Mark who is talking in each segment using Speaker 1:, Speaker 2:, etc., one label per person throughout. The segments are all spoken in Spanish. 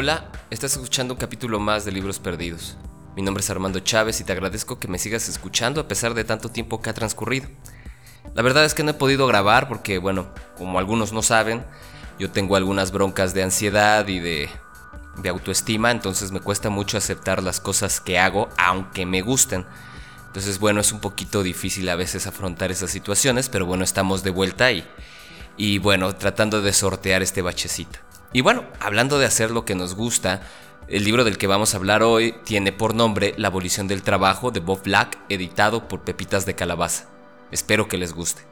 Speaker 1: Hola, estás escuchando un capítulo más de Libros Perdidos. Mi nombre es Armando Chávez y te agradezco que me sigas escuchando a pesar de tanto tiempo que ha transcurrido. La verdad es que no he podido grabar porque, bueno, como algunos no saben, yo tengo algunas broncas de ansiedad y de, autoestima, entonces me cuesta mucho aceptar las cosas que hago, aunque me gusten. Entonces, bueno, es un poquito difícil a veces afrontar esas situaciones, pero bueno, estamos de vuelta ahí. Y bueno, tratando de sortear este bachecito. Y bueno, hablando de hacer lo que nos gusta, el libro del que vamos a hablar hoy tiene por nombre La abolición del trabajo de Bob Black, editado por Pepitas de Calabaza. Espero que les guste.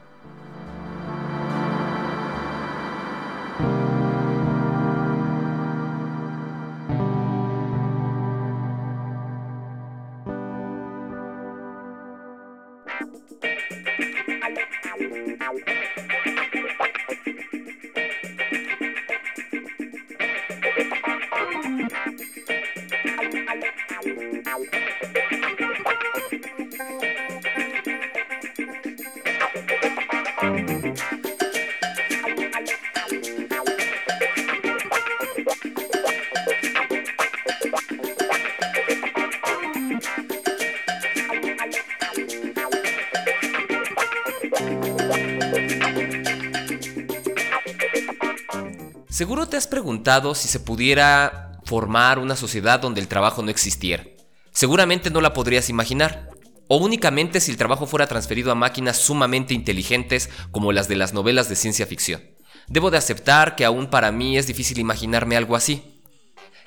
Speaker 1: Seguro te has preguntado si se pudiera formar una sociedad donde el trabajo no existiera. Seguramente no la podrías imaginar. O únicamente si el trabajo fuera transferido a máquinas sumamente inteligentes como las de las novelas de ciencia ficción. Debo de aceptar que aún para mí es difícil imaginarme algo así.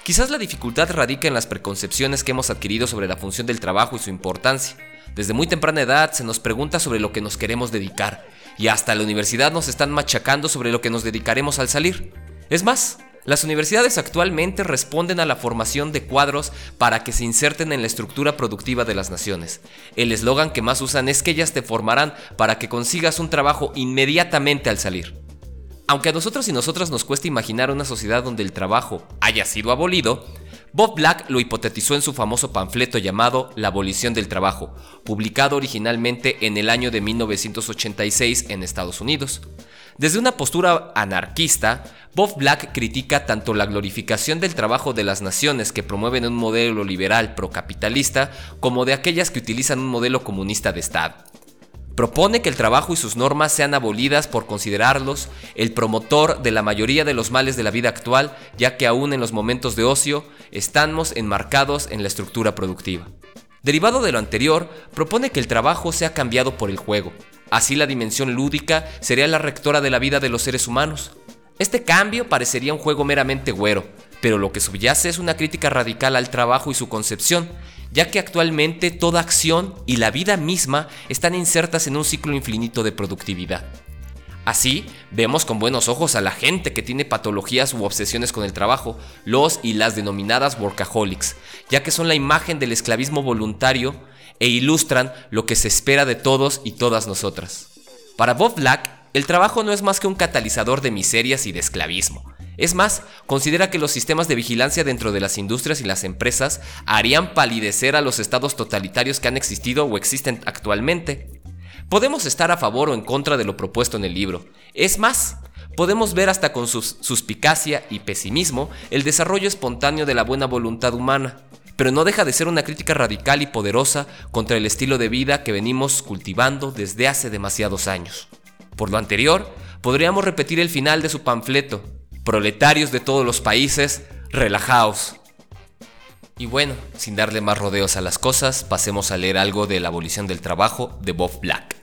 Speaker 1: Quizás la dificultad radica en las preconcepciones que hemos adquirido sobre la función del trabajo y su importancia. Desde muy temprana edad se nos pregunta sobre lo que nos queremos dedicar, y hasta la universidad nos están machacando sobre lo que nos dedicaremos al salir. Es más, las universidades actualmente responden a la formación de cuadros para que se inserten en la estructura productiva de las naciones. El eslogan que más usan es que ellas te formarán para que consigas un trabajo inmediatamente al salir. Aunque a nosotros y nosotras nos cuesta imaginar una sociedad donde el trabajo haya sido abolido, Bob Black lo hipotetizó en su famoso panfleto llamado La abolición del trabajo, publicado originalmente en el año de 1986 en Estados Unidos. Desde una postura anarquista, Bob Black critica tanto la glorificación del trabajo de las naciones que promueven un modelo liberal procapitalista como de aquellas que utilizan un modelo comunista de Estado. Propone que el trabajo y sus normas sean abolidas por considerarlos el promotor de la mayoría de los males de la vida actual, ya que aún en los momentos de ocio estamos enmarcados en la estructura productiva. Derivado de lo anterior, propone que el trabajo sea cambiado por el juego, Así la dimensión lúdica sería la rectora de la vida de los seres humanos. Este cambio parecería un juego meramente güero, pero lo que subyace es una crítica radical al trabajo y su concepción, ya que actualmente toda acción y la vida misma están insertas en un ciclo infinito de productividad. Así, vemos con buenos ojos a la gente que tiene patologías u obsesiones con el trabajo, los y las denominadas workaholics, ya que son la imagen del esclavismo voluntario e ilustran lo que se espera de todos y todas nosotras. Para Bob Black, el trabajo no es más que un catalizador de miserias y de esclavismo. Es más, considera que los sistemas de vigilancia dentro de las industrias y las empresas harían palidecer a los estados totalitarios que han existido o existen actualmente. Podemos estar a favor o en contra de lo propuesto en el libro. Es más, podemos ver hasta con su suspicacia y pesimismo el desarrollo espontáneo de la buena voluntad humana pero no deja de ser una crítica radical y poderosa contra el estilo de vida que venimos cultivando desde hace demasiados años. Por lo anterior, podríamos repetir el final de su panfleto, Proletarios de todos los países, relajaos. Y bueno, sin darle más rodeos a las cosas, pasemos a leer algo de la abolición del trabajo de Bob Black.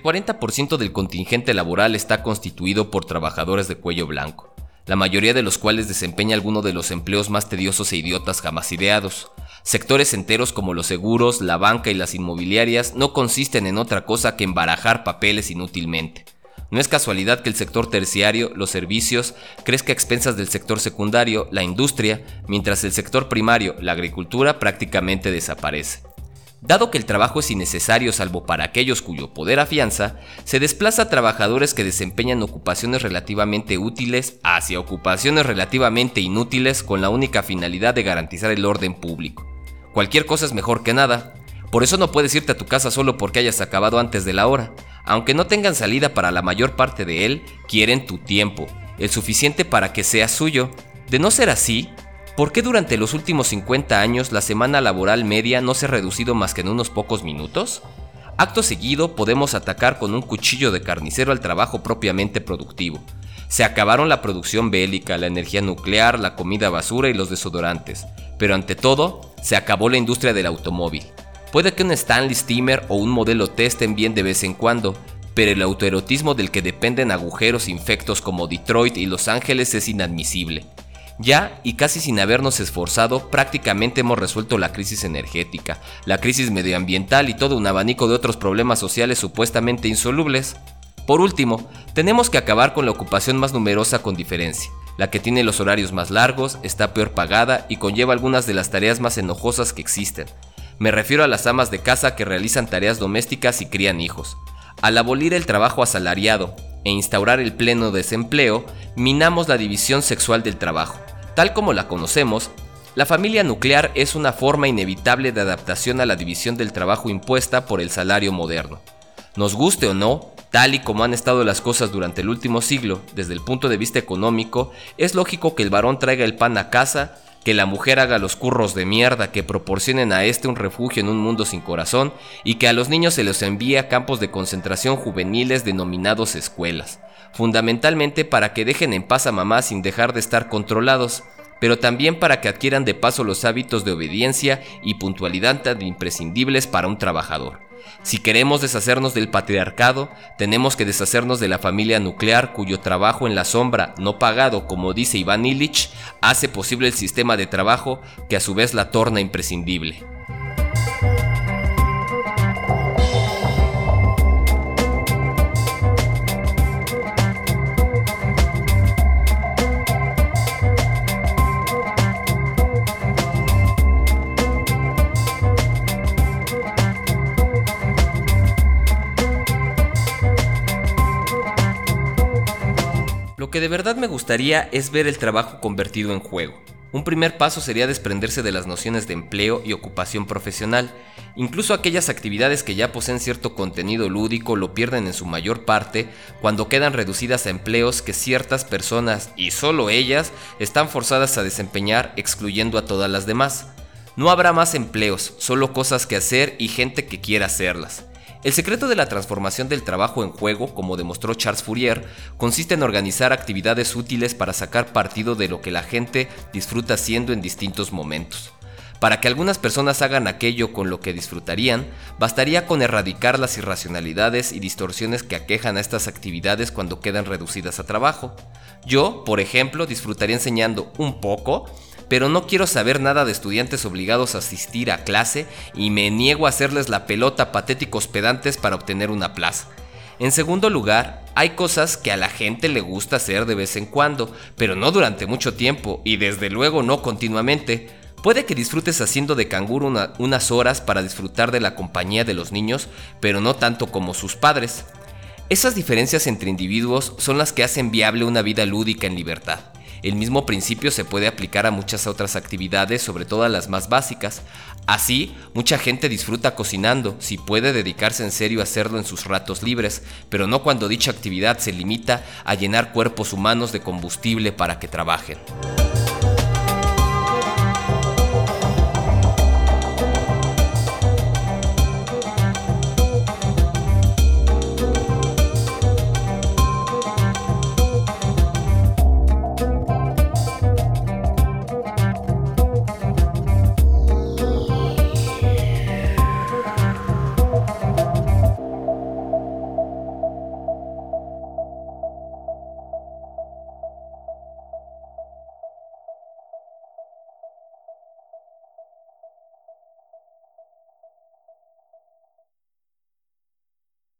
Speaker 1: El 40% del contingente laboral está constituido por trabajadores de cuello blanco, la mayoría de los cuales desempeña alguno de los empleos más tediosos e idiotas jamás ideados. Sectores enteros como los seguros, la banca y las inmobiliarias no consisten en otra cosa que en barajar papeles inútilmente. No es casualidad que el sector terciario, los servicios, crezca a expensas del sector secundario, la industria, mientras el sector primario, la agricultura, prácticamente desaparece. Dado que el trabajo es innecesario salvo para aquellos cuyo poder afianza, se desplaza a trabajadores que desempeñan ocupaciones relativamente útiles hacia ocupaciones relativamente inútiles con la única finalidad de garantizar el orden público. Cualquier cosa es mejor que nada. Por eso no puedes irte a tu casa solo porque hayas acabado antes de la hora. Aunque no tengan salida para la mayor parte de él, quieren tu tiempo, el suficiente para que sea suyo. De no ser así, ¿Por qué durante los últimos 50 años la semana laboral media no se ha reducido más que en unos pocos minutos? Acto seguido podemos atacar con un cuchillo de carnicero al trabajo propiamente productivo. Se acabaron la producción bélica, la energía nuclear, la comida basura y los desodorantes, pero ante todo, se acabó la industria del automóvil. Puede que un Stanley Steamer o un modelo T estén bien de vez en cuando, pero el autoerotismo del que dependen agujeros infectos como Detroit y Los Ángeles es inadmisible. Ya, y casi sin habernos esforzado, prácticamente hemos resuelto la crisis energética, la crisis medioambiental y todo un abanico de otros problemas sociales supuestamente insolubles. Por último, tenemos que acabar con la ocupación más numerosa con diferencia, la que tiene los horarios más largos, está peor pagada y conlleva algunas de las tareas más enojosas que existen. Me refiero a las amas de casa que realizan tareas domésticas y crían hijos. Al abolir el trabajo asalariado e instaurar el pleno desempleo, minamos la división sexual del trabajo Tal como la conocemos, la familia nuclear es una forma inevitable de adaptación a la división del trabajo impuesta por el salario moderno. Nos guste o no, tal y como han estado las cosas durante el último siglo, desde el punto de vista económico, es lógico que el varón traiga el pan a casa, que la mujer haga los curros de mierda que proporcionen a este un refugio en un mundo sin corazón y que a los niños se los envíe a campos de concentración juveniles denominados escuelas fundamentalmente para que dejen en paz a mamá sin dejar de estar controlados, pero también para que adquieran de paso los hábitos de obediencia y puntualidad tan imprescindibles para un trabajador. Si queremos deshacernos del patriarcado, tenemos que deshacernos de la familia nuclear cuyo trabajo en la sombra, no pagado, como dice Iván Illich, hace posible el sistema de trabajo que a su vez la torna imprescindible. Lo que de verdad me gustaría es ver el trabajo convertido en juego. Un primer paso sería desprenderse de las nociones de empleo y ocupación profesional. Incluso aquellas actividades que ya poseen cierto contenido lúdico lo pierden en su mayor parte cuando quedan reducidas a empleos que ciertas personas, y solo ellas, están forzadas a desempeñar excluyendo a todas las demás. No habrá más empleos, solo cosas que hacer y gente que quiera hacerlas. El secreto de la transformación del trabajo en juego, como demostró Charles Fourier, consiste en organizar actividades útiles para sacar partido de lo que la gente disfruta haciendo en distintos momentos. Para que algunas personas hagan aquello con lo que disfrutarían, bastaría con erradicar las irracionalidades y distorsiones que aquejan a estas actividades cuando quedan reducidas a trabajo. Yo, por ejemplo, disfrutaría enseñando un poco pero no quiero saber nada de estudiantes obligados a asistir a clase y me niego a hacerles la pelota patéticos pedantes para obtener una plaza. En segundo lugar, hay cosas que a la gente le gusta hacer de vez en cuando, pero no durante mucho tiempo y desde luego no continuamente. Puede que disfrutes haciendo de canguro unas horas para disfrutar de la compañía de los niños, pero no tanto como sus padres. Esas diferencias entre individuos son las que hacen viable una vida lúdica en libertad. El mismo principio se puede aplicar a muchas otras actividades, sobre todo las más básicas. Así, mucha gente disfruta cocinando, si puede dedicarse en serio a hacerlo en sus ratos libres, pero no cuando dicha actividad se limita a llenar cuerpos humanos de combustible para que trabajen.